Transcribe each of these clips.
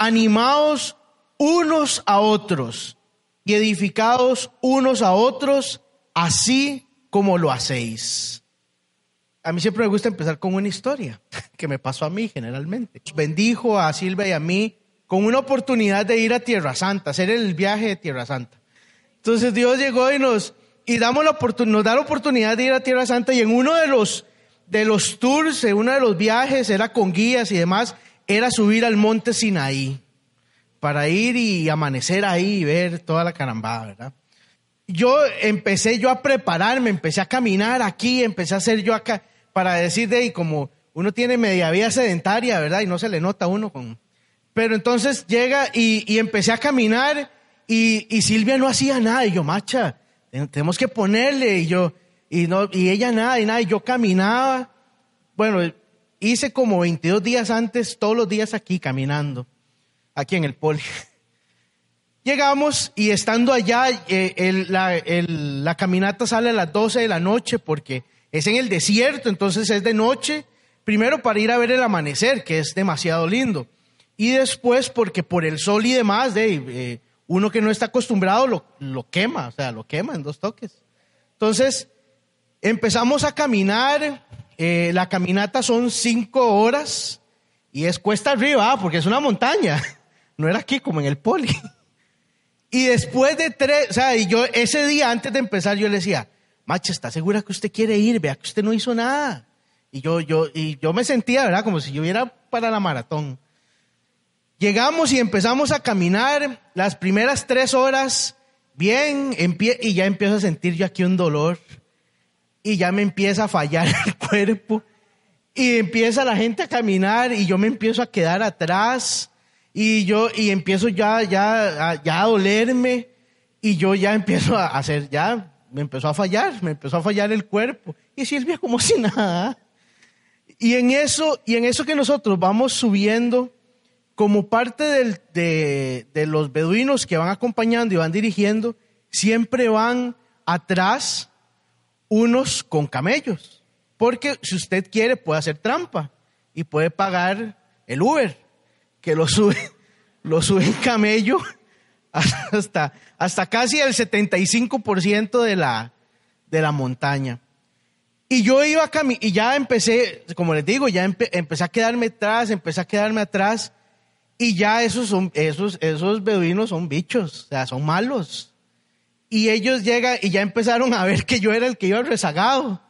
animados unos a otros y edificados unos a otros, así como lo hacéis. A mí siempre me gusta empezar con una historia que me pasó a mí generalmente. Bendijo a Silvia y a mí con una oportunidad de ir a Tierra Santa, hacer el viaje de Tierra Santa. Entonces Dios llegó y nos, y damos la nos da la oportunidad de ir a Tierra Santa y en uno de los, de los tours, en uno de los viajes, era con guías y demás, era subir al monte Sinaí para ir y amanecer ahí y ver toda la carambada, ¿verdad? Yo empecé yo a prepararme, empecé a caminar aquí, empecé a hacer yo acá, para decir de como uno tiene media vida sedentaria, ¿verdad? Y no se le nota uno con... Pero entonces llega y, y empecé a caminar y, y, Silvia no hacía nada. Y yo, macha, tenemos que ponerle. Y yo, y, no, y ella nada, y nada. Y yo caminaba. Bueno, hice como 22 días antes, todos los días aquí caminando aquí en el poli. Llegamos y estando allá, eh, la, caminata sale a las 12 de la noche porque es en el desierto, entonces es de noche, primero para ir a ver el amanecer, que es demasiado lindo, y después porque por el sol y demás, de, eh, uno que no está acostumbrado lo, lo quema, o sea, lo quema en dos toques. Entonces, empezamos a caminar, eh, la caminata son cinco horas y es cuesta arriba, ah, porque es una montaña. No era aquí como en el poli. Y después de tres, o sea, y yo ese día antes de empezar yo le decía, macha, ¿está segura que usted quiere ir? Vea que usted no hizo nada. Y yo, yo, y yo me sentía, ¿verdad? Como si yo hubiera para la maratón. Llegamos y empezamos a caminar las primeras tres horas, bien, y ya empiezo a sentir yo aquí un dolor. Y ya me empieza a fallar el cuerpo. Y empieza la gente a caminar y yo me empiezo a quedar atrás y yo, y empiezo ya, ya, ya a dolerme, y yo ya empiezo a hacer, ya me empezó a fallar, me empezó a fallar el cuerpo. Y Silvia como si nada. Y en eso, y en eso que nosotros vamos subiendo, como parte de, de los beduinos que van acompañando y van dirigiendo, siempre van atrás unos con camellos. Porque si usted quiere puede hacer trampa y puede pagar el Uber que lo sube, lo sube en camello hasta, hasta casi el 75% de la, de la montaña. Y yo iba a y ya empecé, como les digo, ya empecé a quedarme atrás, empecé a quedarme atrás, y ya esos esos, esos beduinos son bichos, o sea, son malos. Y ellos llegan y ya empezaron a ver que yo era el que iba rezagado.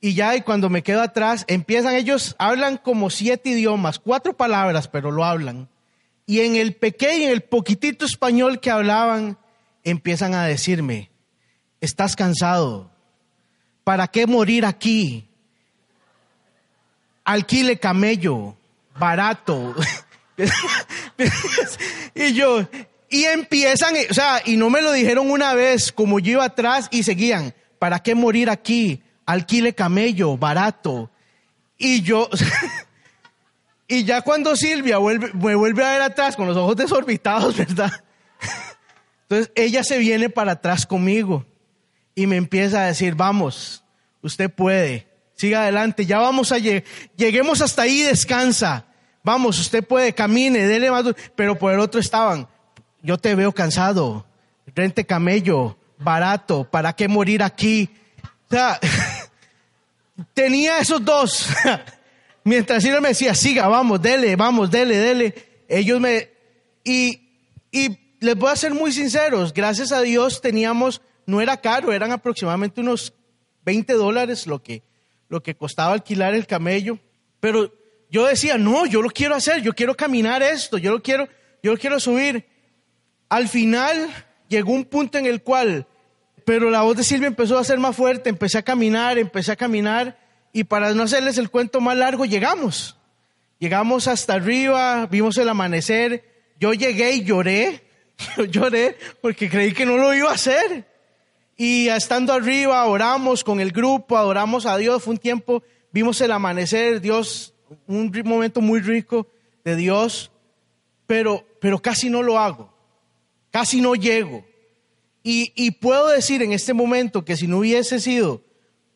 Y ya, y cuando me quedo atrás, empiezan ellos, hablan como siete idiomas, cuatro palabras, pero lo hablan. Y en el pequeño, en el poquitito español que hablaban, empiezan a decirme, estás cansado, ¿para qué morir aquí? Alquile camello, barato. y yo, y empiezan, o sea, y no me lo dijeron una vez, como yo iba atrás y seguían, ¿para qué morir aquí? alquile camello, barato. Y yo, y ya cuando Silvia vuelve, me vuelve a ver atrás con los ojos desorbitados, ¿verdad? Entonces ella se viene para atrás conmigo y me empieza a decir, vamos, usted puede, siga adelante, ya vamos a llegar, lleguemos hasta ahí, descansa, vamos, usted puede, camine, dele más, pero por el otro estaban, yo te veo cansado, rente camello, barato, ¿para qué morir aquí? O sea, tenía esos dos. Mientras él me decía, siga, vamos, dele, vamos, dele, dele. Ellos me... Y, y les voy a ser muy sinceros, gracias a Dios teníamos, no era caro, eran aproximadamente unos 20 dólares lo que, lo que costaba alquilar el camello. Pero yo decía, no, yo lo quiero hacer, yo quiero caminar esto, yo lo quiero, yo lo quiero subir. Al final llegó un punto en el cual pero la voz de Silvia empezó a ser más fuerte, empecé a caminar, empecé a caminar y para no hacerles el cuento más largo, llegamos. Llegamos hasta arriba, vimos el amanecer, yo llegué y lloré, lloré porque creí que no lo iba a hacer. Y estando arriba, oramos con el grupo, adoramos a Dios, fue un tiempo, vimos el amanecer, Dios, un momento muy rico de Dios, pero, pero casi no lo hago, casi no llego. Y, puedo decir en este momento que si no hubiese sido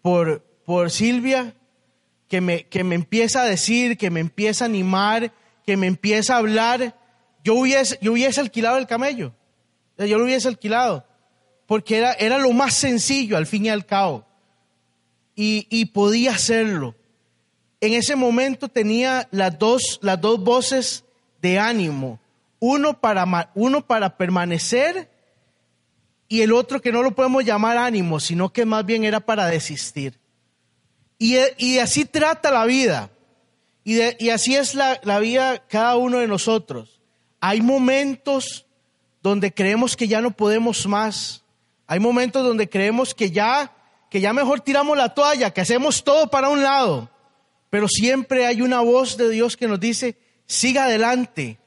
por, por Silvia, que me, que me empieza a decir, que me empieza a animar, que me empieza a hablar, yo hubiese, yo hubiese alquilado el camello. Yo lo hubiese alquilado. Porque era, era lo más sencillo al fin y al cabo. Y, y podía hacerlo. En ese momento tenía las dos, las dos voces de ánimo. Uno para, uno para permanecer y el otro que no lo podemos llamar ánimo, sino que más bien era para desistir. Y, y así trata la vida. Y, y así es la, la vida cada uno de nosotros. Hay momentos donde creemos que ya no podemos más. Hay momentos donde creemos que ya, que ya mejor tiramos la toalla, que hacemos todo para un lado. Pero siempre hay una voz de Dios que nos dice, siga adelante,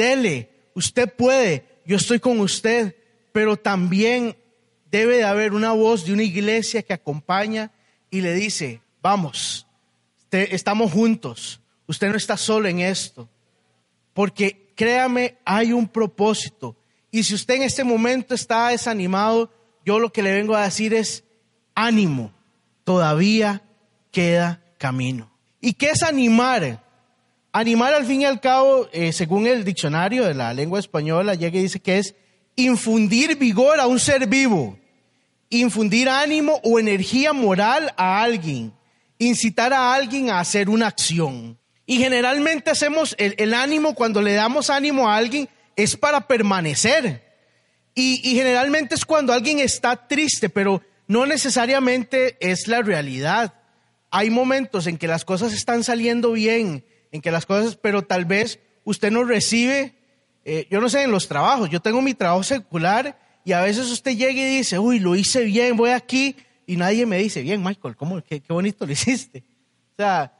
dele, usted puede, yo estoy con usted. Pero también debe de haber una voz de una iglesia que acompaña y le dice, vamos, estamos juntos, usted no está solo en esto. Porque créame, hay un propósito. Y si usted en este momento está desanimado, yo lo que le vengo a decir es, ánimo, todavía queda camino. ¿Y qué es animar? Animar al fin y al cabo, eh, según el diccionario de la lengua española, llega y dice que es infundir vigor a un ser vivo, infundir ánimo o energía moral a alguien, incitar a alguien a hacer una acción. Y generalmente hacemos el, ánimo, cuando le damos ánimo a alguien, es para permanecer. Y, y, generalmente es cuando alguien está triste, pero no necesariamente es la realidad. Hay momentos en que las cosas están saliendo bien, en que las cosas, pero tal vez usted no recibe, eh, yo no sé, en los trabajos, yo tengo mi trabajo secular y a veces usted llega y dice, uy, lo hice bien, voy aquí, y nadie me dice, bien, Michael, ¿cómo, qué, bonito lo hiciste. O sea,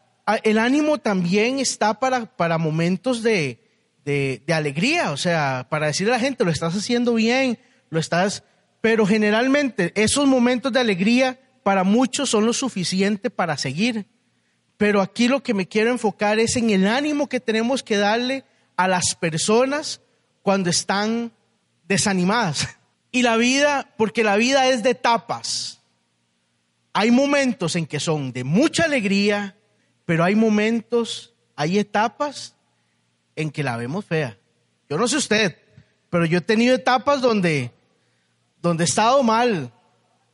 el ánimo también está para, para momentos de, de, alegría, o sea, para decirle a la gente, lo estás haciendo bien, lo estás, pero generalmente esos momentos de alegría para muchos son lo suficiente para seguir. Pero aquí lo que me quiero enfocar es en el ánimo que tenemos que darle a las personas cuando están desanimadas. Y la vida, porque la vida es de etapas. Hay momentos en que son de mucha alegría, pero hay momentos, hay etapas en que la vemos fea. Yo no sé usted, pero yo he tenido etapas donde, donde he estado mal,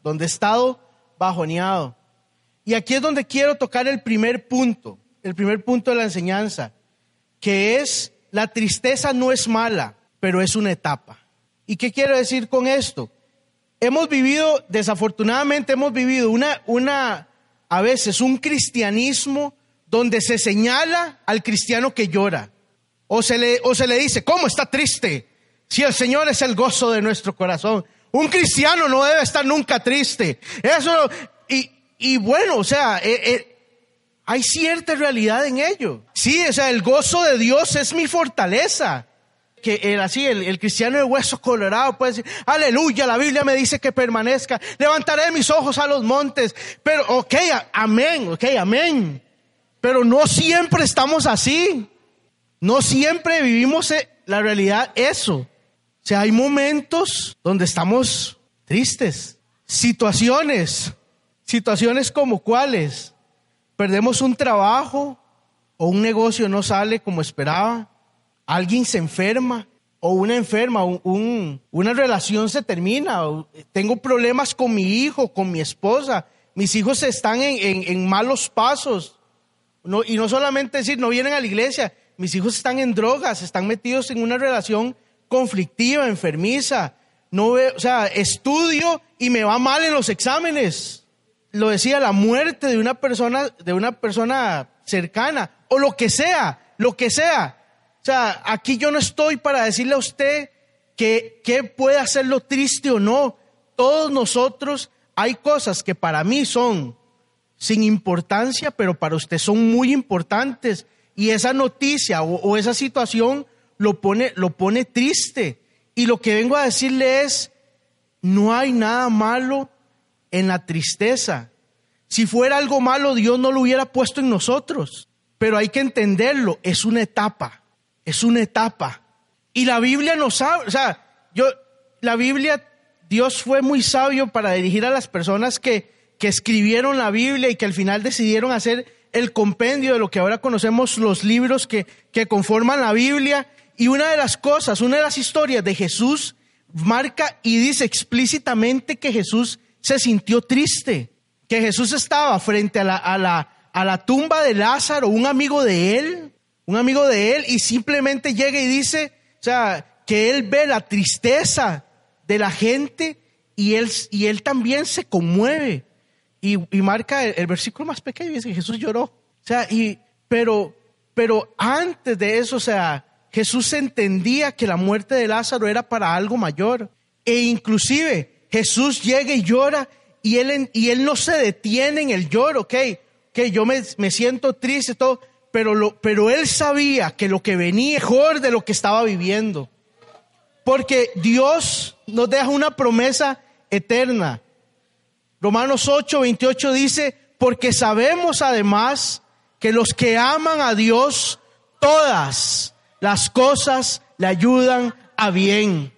donde he estado bajoneado. Y aquí es donde quiero tocar el primer punto, el primer punto de la enseñanza, que es la tristeza no es mala, pero es una etapa. ¿Y qué quiero decir con esto? Hemos vivido, desafortunadamente hemos vivido una, una, a veces un cristianismo donde se señala al cristiano que llora. O se le, o se le dice, ¿cómo está triste? Si el Señor es el gozo de nuestro corazón. Un cristiano no debe estar nunca triste. Eso, y, y bueno, o sea, eh, eh, hay cierta realidad en ello. Sí, o sea, el gozo de Dios es mi fortaleza. Que el, así, el, cristiano de hueso colorado puede decir, aleluya, la Biblia me dice que permanezca, levantaré mis ojos a los montes. Pero, ok, amén, ok, amén. Pero no siempre estamos así. No siempre vivimos eh, la realidad eso. O sea, hay momentos donde estamos tristes. Situaciones. Situaciones como cuáles. Perdemos un trabajo o un negocio no sale como esperaba. Alguien se enferma o una enferma, una relación se termina. tengo problemas con mi hijo, con mi esposa. Mis hijos están en malos pasos y no solamente decir, no vienen a la iglesia, mis hijos están en drogas, están metidos en una relación conflictiva, enfermiza. No ve, o sea, estudio y me va mal en los exámenes. Lo decía, la muerte de una persona, de una persona cercana, o lo que sea, lo que sea. O sea, aquí yo no estoy para decirle a usted que, que puede hacerlo triste o no. Todos nosotros hay cosas que para mí son sin importancia, pero para usted son muy importantes. Y esa noticia o, esa situación lo pone, lo pone triste. Y lo que vengo a decirle es, no hay nada malo en la tristeza. Si fuera algo malo, Dios no lo hubiera puesto en nosotros. Pero hay que entenderlo, es una etapa, es una etapa. Y la Biblia nos sabe, o sea, yo, la Biblia, Dios fue muy sabio para dirigir a las personas que, que escribieron la Biblia y que al final decidieron hacer el compendio de lo que ahora conocemos los libros que, que conforman la Biblia Y una de las cosas, una de las historias de Jesús marca y dice explícitamente que Jesús se sintió triste, que Jesús estaba frente a la, a la, a la tumba de Lázaro, un amigo de él, un amigo de él, y simplemente llega y dice, o sea, que él ve la tristeza de la gente y él, y él también se conmueve. Y, marca el, versículo más pequeño, dice que Jesús lloró. O sea, y, pero, pero antes de eso, o sea, Jesús entendía que la muerte de Lázaro era para algo mayor. E inclusive Jesús llega y llora y él, y él no se detiene en el lloro, ok, que yo me, me, siento triste, todo, pero, lo, pero él sabía que lo que venía mejor de lo que estaba viviendo. Porque Dios nos deja una promesa eterna. Romanos 8, 28 dice, porque sabemos además que los que aman a Dios, todas las cosas le ayudan a bien.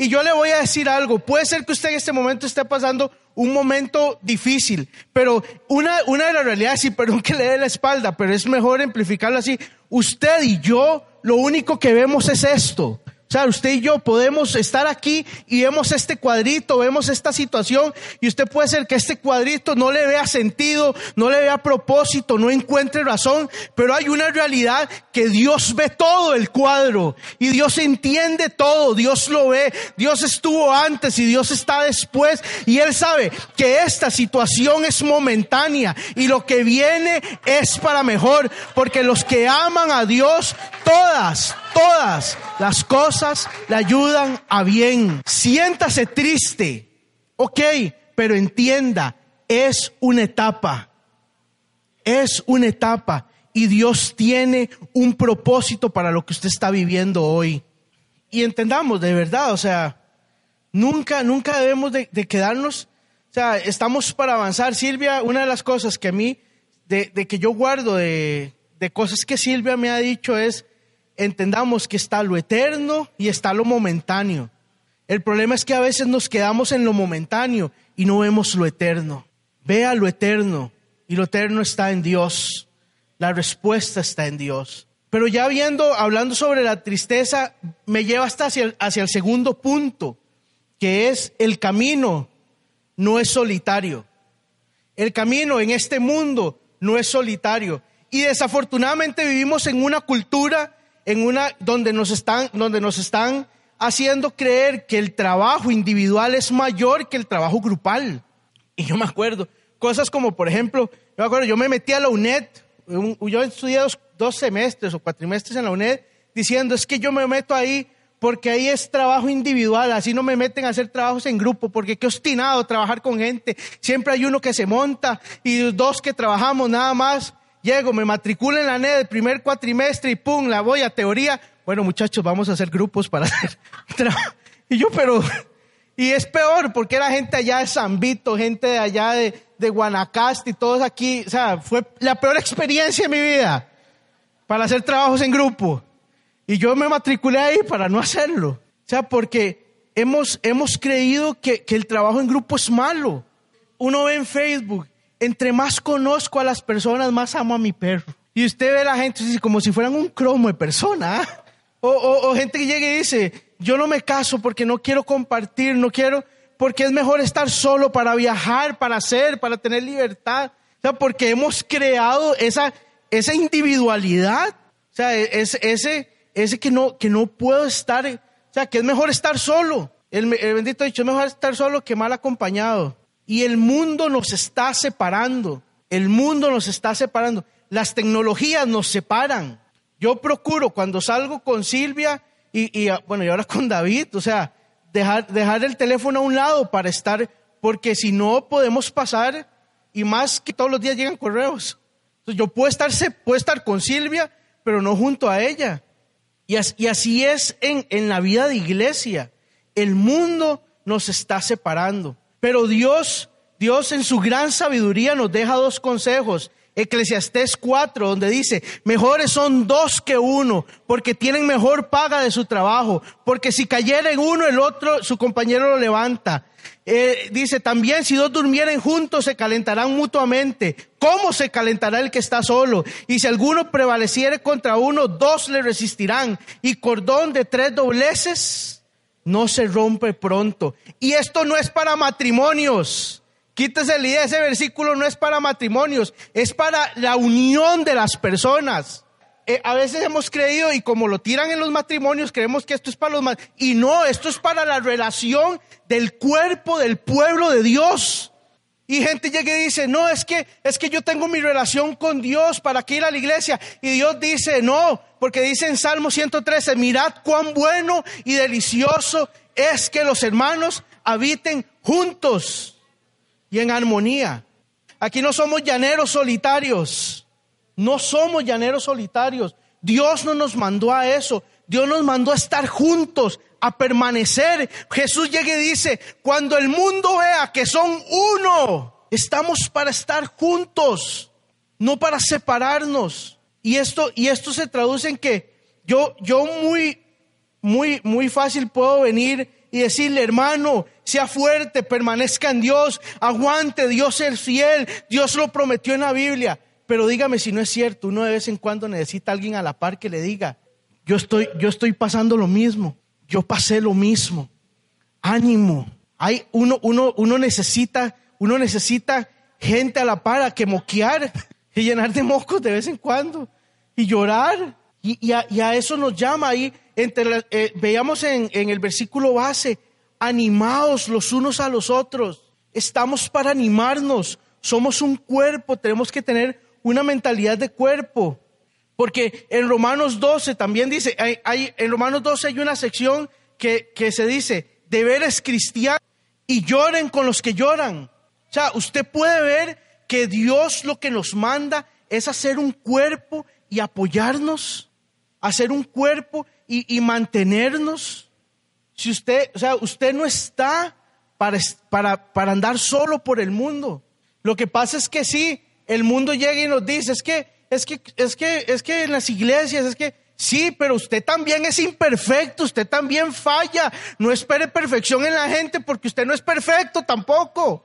Y yo le voy a decir algo, puede ser que usted en este momento esté pasando un momento difícil, pero una, una de las realidades, y perdón que le dé la espalda, pero es mejor amplificarlo así, usted y yo lo único que vemos es esto. O sea, usted y yo podemos estar aquí y vemos este cuadrito, vemos esta situación y usted puede ser que este cuadrito no le vea sentido, no le vea propósito, no encuentre razón, pero hay una realidad que Dios ve todo el cuadro y Dios entiende todo, Dios lo ve, Dios estuvo antes y Dios está después y Él sabe que esta situación es momentánea y lo que viene es para mejor, porque los que aman a Dios, todas, todas las cosas le ayudan a bien. Siéntase triste, ok, pero entienda, es una etapa, es una etapa y Dios tiene un propósito para lo que usted está viviendo hoy. Y entendamos de verdad, o sea, nunca, nunca debemos de, quedarnos, o sea, estamos para avanzar. Silvia, una de las cosas que a mí, de, de que yo guardo de, de cosas que Silvia me ha dicho es, entendamos que está lo eterno y está lo momentáneo. El problema es que a veces nos quedamos en lo momentáneo y no vemos lo eterno. Vea lo eterno y lo eterno está en Dios. La respuesta está en Dios. Pero ya viendo, hablando sobre la tristeza, me lleva hasta hacia el, hacia el segundo punto, que es el camino no es solitario. El camino en este mundo no es solitario. Y desafortunadamente vivimos en una cultura en una donde nos están, donde nos están haciendo creer que el trabajo individual es mayor que el trabajo grupal. Y yo me acuerdo, cosas como, por ejemplo, yo me acuerdo, yo me metí a la UNED, yo estudié dos, dos semestres o cuatrimestres en la UNED, diciendo, es que yo me meto ahí porque ahí es trabajo individual, así no me meten a hacer trabajos en grupo, porque qué obstinado trabajar con gente, siempre hay uno que se monta y dos que trabajamos nada más. Llego, me matriculo en la NED el primer cuatrimestre y pum, la voy a teoría. Bueno, muchachos, vamos a hacer grupos para hacer trabajo. Y yo, pero, y es peor porque era gente allá de San Vito, gente de allá de, de Guanacaste y todos aquí. O sea, fue la peor experiencia de mi vida para hacer trabajos en grupo. Y yo me matriculé ahí para no hacerlo. O sea, porque hemos, hemos creído que, que el trabajo en grupo es malo. Uno ve en Facebook entre más conozco a las personas, más amo a mi perro. Y usted ve a la gente como si fueran un cromo de persona. ¿ah? O, gente que llega y dice, yo no me caso porque no quiero compartir, no quiero, porque es mejor estar solo para viajar, para hacer, para tener libertad. O sea, porque hemos creado esa, esa individualidad. O sea, e, ese, ese que no, que no puedo estar, o sea, que es mejor estar solo. El, el bendito dicho, es mejor estar solo que mal acompañado. Y el mundo nos está separando. El mundo nos está separando. Las tecnologías nos separan. Yo procuro cuando salgo con Silvia y, ah, bueno, y ahora con David, o sea, dejar, dejar el teléfono a un lado para estar, porque si no podemos pasar y más que todos los días llegan correos. Entonces yo puedo estar, puedo estar con Silvia, pero no junto a ella. Y así, y así es en, en la vida de iglesia. El mundo nos está separando. Pero Dios, Dios en su gran sabiduría nos deja dos consejos Eclesiastés 4, donde dice, mejores son dos que uno, porque tienen mejor paga de su trabajo, porque si cayera en uno, el otro, su compañero lo levanta. Eh, dice también, si dos durmieren juntos, se calentarán mutuamente. ¿Cómo se calentará el que está solo? Y si alguno prevaleciere contra uno, dos le resistirán. Y cordón de tres dobleces no se rompe pronto. Y esto no es para matrimonios. Quítese la idea, ese versículo no es para matrimonios, es para la unión de las personas. Eh, a veces hemos creído y como lo tiran en los matrimonios, creemos que esto es para los matrimonios. Y no, esto es para la relación del cuerpo del pueblo de Dios. Y gente llega y dice, no, es que, es que yo tengo mi relación con Dios, ¿para qué ir a la iglesia? Y Dios dice, no, porque dice en Salmo 113, mirad cuán bueno y delicioso es que los hermanos habiten juntos y en armonía. Aquí no somos llaneros solitarios. No somos llaneros solitarios. Dios no nos mandó a eso. Dios nos mandó a estar juntos, a permanecer. Jesús llega y dice, cuando el mundo vea que son uno, estamos para estar juntos, no para separarnos. Y esto, y esto se traduce en que yo, yo muy, muy, muy fácil puedo venir y decirle, hermano, sea fuerte, permanezca en Dios, aguante, Dios es fiel, Dios lo prometió en la Biblia. Pero dígame si no es cierto, uno de vez en cuando necesita alguien a la par que le diga, yo estoy, yo estoy pasando lo mismo, yo pasé lo mismo. Ánimo. Hay uno, uno, uno necesita, uno necesita gente a la par a que moquear y llenar de moscos de vez en cuando y llorar. Y, a, eso nos llama ahí, entre eh, veíamos en, en el versículo base, animados los unos a los otros. Estamos para animarnos. Somos un cuerpo, tenemos que tener una mentalidad de cuerpo. Porque en Romanos 12 también dice, hay, en Romanos 12 hay una sección que, que se dice, deberes cristianos y lloren con los que lloran. O sea, usted puede ver que Dios lo que nos manda es hacer un cuerpo y apoyarnos, hacer un cuerpo y, y mantenernos. Si usted, o sea, usted no está para, para, para andar solo por el mundo. Lo que pasa es que sí, el mundo llega y nos dice, es que, es que, es que, es que en las iglesias, es que, sí, pero usted también es imperfecto, usted también falla. No espere perfección en la gente porque usted no es perfecto tampoco.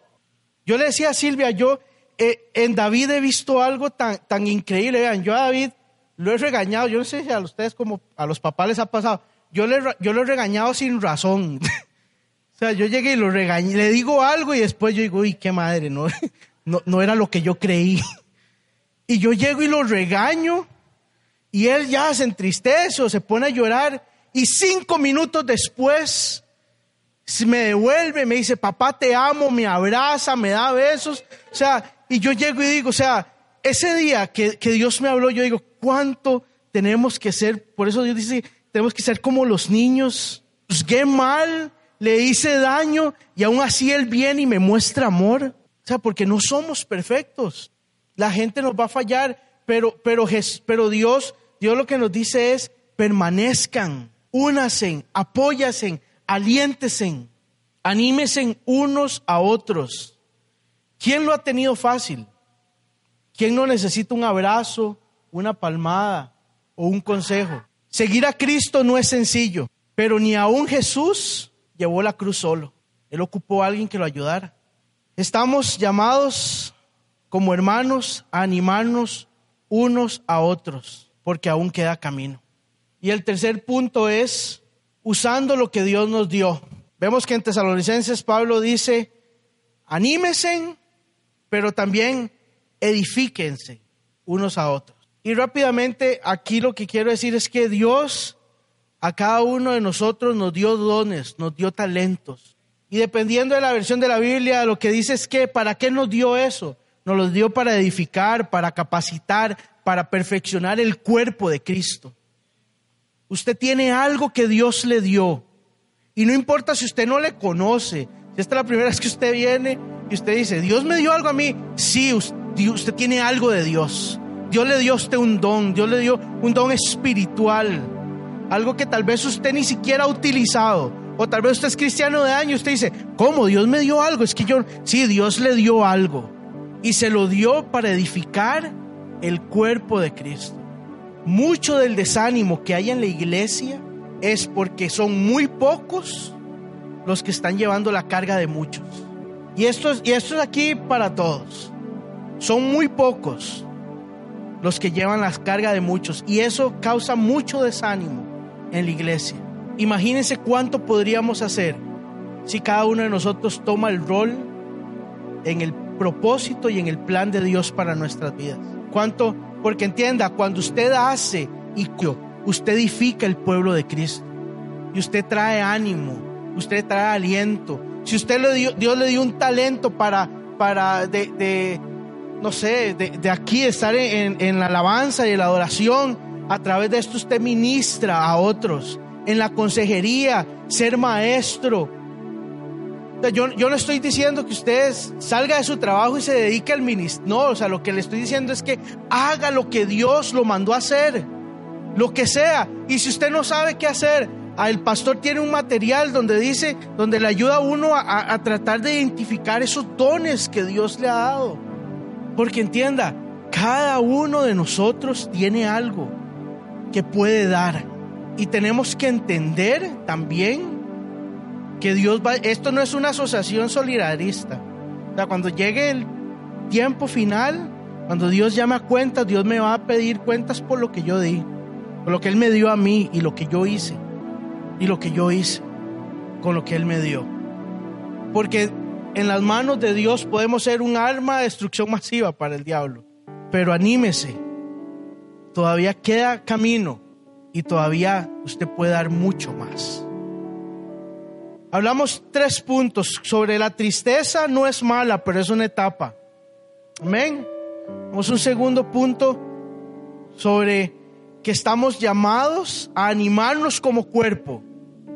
Yo le decía a Silvia, yo eh, en David he visto algo tan, tan increíble. Vean, yo a David lo he regañado, yo no sé si a ustedes como a los papás les ha pasado, yo, le, yo lo he regañado sin razón. o sea, yo llegué y lo regañé, le digo algo y después yo digo, uy, qué madre, ¿no? no, era lo que yo creí. Y yo llego y lo regaño y él ya se entristece o se pone a llorar y cinco minutos después me devuelve, me dice, papá te amo, me abraza, me da besos. O sea, y yo llego y digo, o sea, ese día que, que Dios me habló, yo digo, ¿cuánto tenemos que ser? Por eso Dios dice, tenemos que ser como los niños. Juzgué mal, le hice daño y aún así Él viene y me muestra amor. O sea, porque no somos perfectos. La gente nos va a fallar, pero, pero, Dios, Dios lo que nos dice es, permanezcan, únasen, apóyasen, aliéntesen, anímesen unos a otros. ¿Quién lo ha tenido fácil? ¿Quién no necesita un abrazo, una palmada o un consejo? Seguir a Cristo no es sencillo, pero ni aún Jesús llevó la cruz solo. Él ocupó a alguien que lo ayudara. Estamos llamados como hermanos animarnos unos a otros, porque aún queda camino. Y el tercer punto es usando lo que Dios nos dio. Vemos que en Tesalonicenses Pablo dice, anímesen, pero también edifíquense unos a otros. Y rápidamente aquí lo que quiero decir es que Dios a cada uno de nosotros nos dio dones, nos dio talentos. Y dependiendo de la versión de la Biblia, lo que dice es que, ¿para qué nos dio eso? Nos lo dio para edificar, para capacitar, para perfeccionar el cuerpo de Cristo. Usted tiene algo que Dios le dio. Y no importa si usted no le conoce, si esta es la primera vez que usted viene y usted dice, Dios me dio algo a mí. Sí, usted tiene algo de Dios. Dios le dio a usted un don, Dios le dio un don espiritual. Algo que tal vez usted ni siquiera ha utilizado o tal vez usted es cristiano de años, usted dice, ¿cómo? Dios me dio algo. Es que yo, sí, Dios le dio algo. Y se lo dio para edificar el cuerpo de Cristo. Mucho del desánimo que hay en la iglesia es porque son muy pocos los que están llevando la carga de muchos. Y esto es, y esto es aquí para todos. Son muy pocos los que llevan la carga de muchos. Y eso causa mucho desánimo en la iglesia. Imagínense cuánto podríamos hacer si cada uno de nosotros toma el rol en el propósito y en el plan de Dios para nuestras vidas. Cuánto, porque entienda, cuando usted hace y usted edifica el pueblo de Cristo y usted trae ánimo, usted trae aliento. Si usted le dio, Dios le dio un talento para, para de, no sé, de, aquí estar en, la alabanza y la adoración, a través de esto usted ministra a otros. En la consejería, ser maestro, yo, yo, no estoy diciendo que usted salga de su trabajo y se dedique al ministerio. No, o sea, lo que le estoy diciendo es que haga lo que Dios lo mandó a hacer. Lo que sea. Y si usted no sabe qué hacer, el pastor tiene un material donde dice, donde le ayuda a uno a tratar de identificar esos dones que Dios le ha dado. Porque entienda, cada uno de nosotros tiene algo que puede dar. Y tenemos que entender también que Dios va, esto no es una asociación solidarista. O sea, cuando llegue el tiempo final, cuando Dios llame a cuentas, Dios me va a pedir cuentas por lo que yo di, por lo que Él me dio a mí y lo que yo hice, y lo que yo hice con lo que Él me dio. Porque en las manos de Dios podemos ser un arma de destrucción masiva para el diablo. Pero anímese, todavía queda camino y todavía usted puede dar mucho más. Hablamos tres puntos sobre la tristeza, no es mala, pero es una etapa. Amén. Vamos un segundo punto sobre que estamos llamados a animarnos como cuerpo,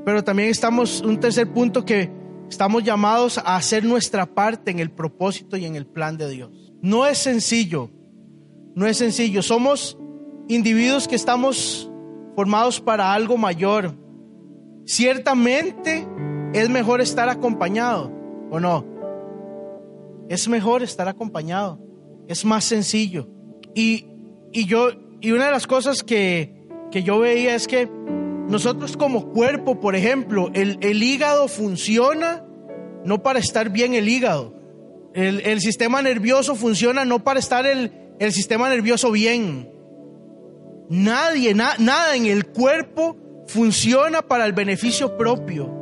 pero también estamos, un tercer punto que estamos llamados a hacer nuestra parte en el propósito y en el plan de Dios. No es sencillo, no es sencillo. Somos individuos que estamos formados para algo mayor. Ciertamente es mejor estar acompañado, ¿o no? Es mejor estar acompañado. Es más sencillo. Y, yo, y una de las cosas que, que yo veía es que nosotros como cuerpo, por ejemplo, el, el hígado funciona no para estar bien el hígado. El, el sistema nervioso funciona no para estar el, el sistema nervioso bien. Nadie, nada en el cuerpo funciona para el beneficio propio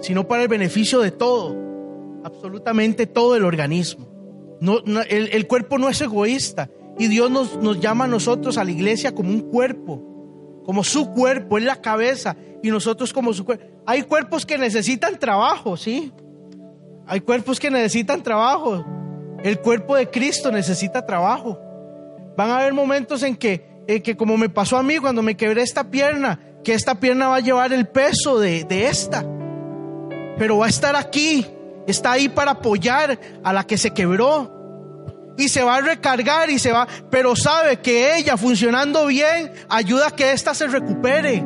sino para el beneficio de todo, absolutamente todo el organismo. No, el, cuerpo no es egoísta y Dios nos, nos llama a nosotros, a la iglesia, como un cuerpo, como su cuerpo, es la cabeza y nosotros como su cuerpo. Hay cuerpos que necesitan trabajo, ¿sí? Hay cuerpos que necesitan trabajo. El cuerpo de Cristo necesita trabajo. Van a haber momentos en que, que como me pasó a mí cuando me quebré esta pierna, que esta pierna va a llevar el peso de, de esta pero va a estar aquí, está ahí para apoyar a la que se quebró. Y se va a recargar y se va, pero sabe que ella funcionando bien ayuda a que ésta se recupere.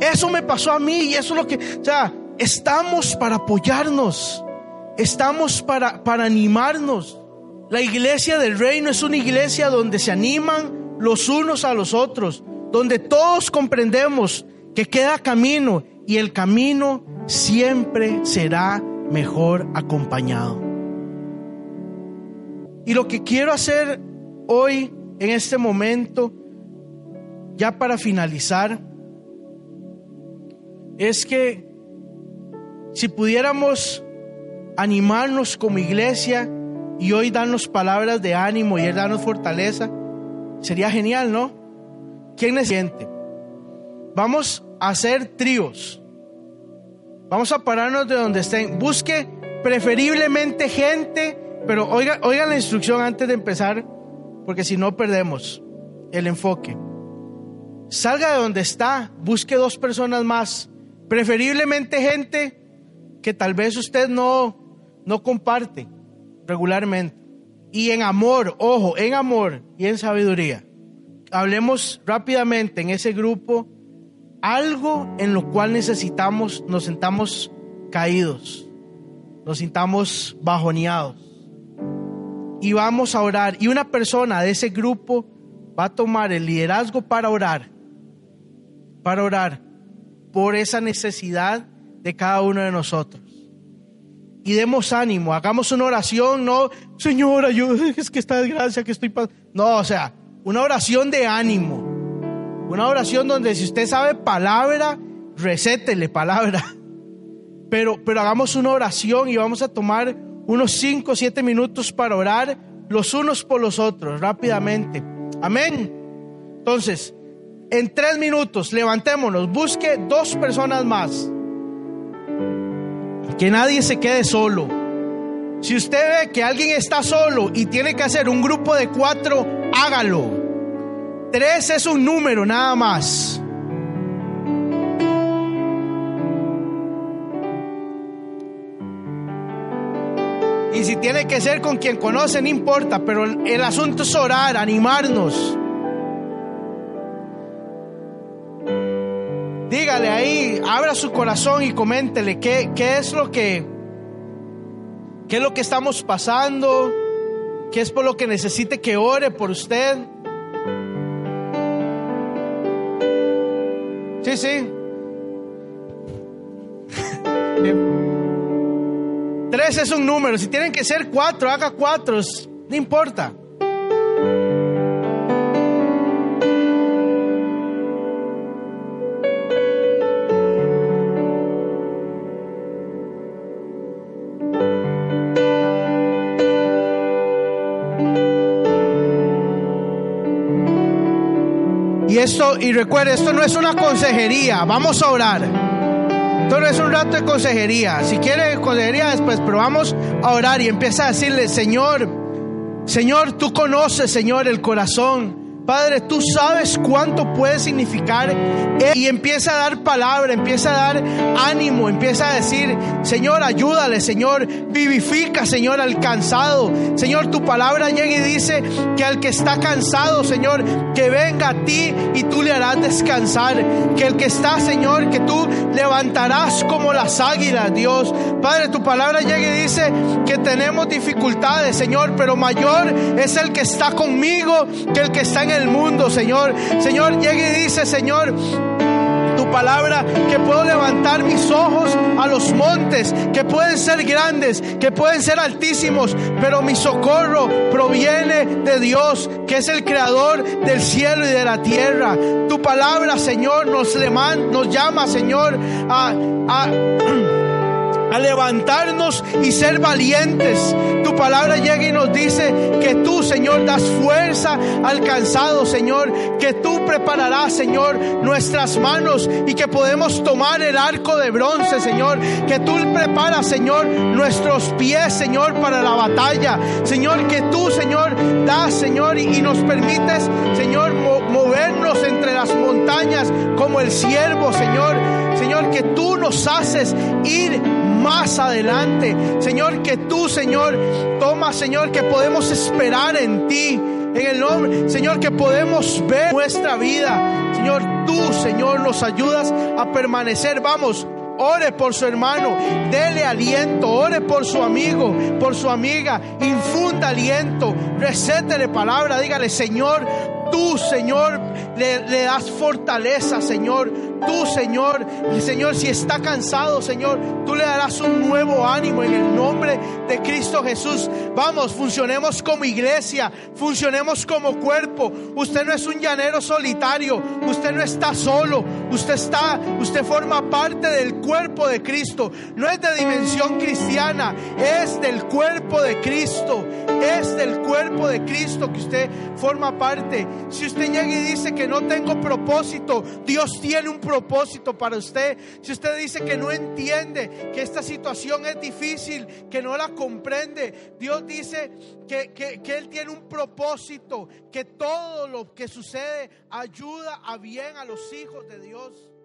Eso me pasó a mí y eso es lo que, o sea, estamos para apoyarnos, estamos para, para animarnos. La iglesia del reino es una iglesia donde se animan los unos a los otros, donde todos comprendemos que queda camino y el camino siempre será mejor acompañado. Y lo que quiero hacer hoy, en este momento, ya para finalizar, es que si pudiéramos animarnos como iglesia y hoy darnos palabras de ánimo y darnos fortaleza, sería genial, ¿no? ¿Quién es siente? Vamos a hacer tríos. Vamos a pararnos de donde estén. Busque preferiblemente gente, pero oiga, oiga la instrucción antes de empezar, porque si no perdemos el enfoque. Salga de donde está, busque dos personas más, preferiblemente gente que tal vez usted no, no comparte regularmente. Y en amor, ojo, en amor y en sabiduría. Hablemos rápidamente en ese grupo algo en lo cual necesitamos, nos sentamos caídos, nos sintamos bajoneados. y vamos a orar. Y una persona de ese grupo va a tomar el liderazgo para orar, para orar por esa necesidad de cada uno de nosotros. Y demos ánimo, hagamos una oración, no, Señor, ayúdame, es que esta desgracia que estoy. No, o sea, una oración de ánimo. Una oración donde si usted sabe palabra, recétele palabra. Pero, pero hagamos una oración y vamos a tomar unos 5 o 7 minutos para orar los unos por los otros rápidamente. Amén. Entonces, en tres minutos, levantémonos, busque dos personas más. Que nadie se quede solo. Si usted ve que alguien está solo y tiene que hacer un grupo de cuatro, hágalo. Tres es un número nada más. Y si tiene que ser con quien conoce, no importa, pero el asunto es orar, animarnos. Dígale ahí, abra su corazón y coméntele qué, qué es lo que, qué es lo que estamos pasando, qué es por lo que necesite que ore por usted. Sí, sí. Tres es un número. Si tienen que ser cuatro, haga cuatro. No importa. Esto, y recuerde, esto no es una consejería, vamos a orar. Esto no es un rato de consejería. Si quiere consejería después, pero vamos a orar y empieza a decirle, Señor, Señor, tú conoces, Señor, el corazón. Padre, tú sabes cuánto puede significar y empieza a dar palabra, empieza a dar ánimo, empieza a decir, Señor, ayúdale, Señor, vivifica, Señor, al cansado. Señor, tu palabra llega y dice que al que está cansado, Señor, que venga a ti y tú le harás descansar. Que el que está, Señor, que tú levantarás como las águilas, Dios. Padre, tu palabra llega y dice que tenemos dificultades, Señor, pero mayor es el que está conmigo que el que está en el mundo, Señor. Señor, llega y dice, Señor, tu palabra, que puedo levantar mis ojos a los montes, que pueden ser grandes, que pueden ser altísimos, pero mi socorro proviene de Dios, que es el creador del cielo y de la tierra. Tu palabra, Señor, nos, nos llama, Señor, a a levantarnos y ser valientes. Tu palabra llega y nos dice que tú, Señor, das fuerza al cansado, Señor, que tú prepararás, Señor, nuestras manos y que podemos tomar el arco de bronce, Señor, que tú preparas, Señor, nuestros pies, Señor, para la batalla. Señor, que tú, Señor, das, Señor, y, nos permites, Señor, movernos entre las montañas como el siervo, Señor. Señor, que tú nos haces ir más adelante. Señor, que tú, Señor, toma, Señor, que podemos esperar en ti. En el nombre, Señor, que podemos ver nuestra vida. Señor, tú, Señor, nos ayudas a permanecer. Vamos, ore por su hermano, dele aliento, ore por su amigo, por su amiga, infunda aliento, recétele palabra, dígale, Señor, tú, Señor, le, le, das fortaleza, Señor. Tú, Señor, Señor, si está cansado, Señor, tú le darás un nuevo ánimo en el nombre de Cristo Jesús. Vamos, funcionemos como iglesia, funcionemos como cuerpo. Usted no es un llanero solitario, usted no está solo, usted está, usted forma parte del cuerpo de Cristo. No es de dimensión cristiana, es del cuerpo de Cristo. Es del cuerpo de Cristo que usted forma parte. Si usted llega y dice que no tengo propósito, Dios tiene un propósito para usted. Si usted dice que no entiende, que esta situación es difícil, que no la comprende, Dios dice que, que Él tiene un propósito, que todo lo que sucede ayuda a bien a los hijos de Dios.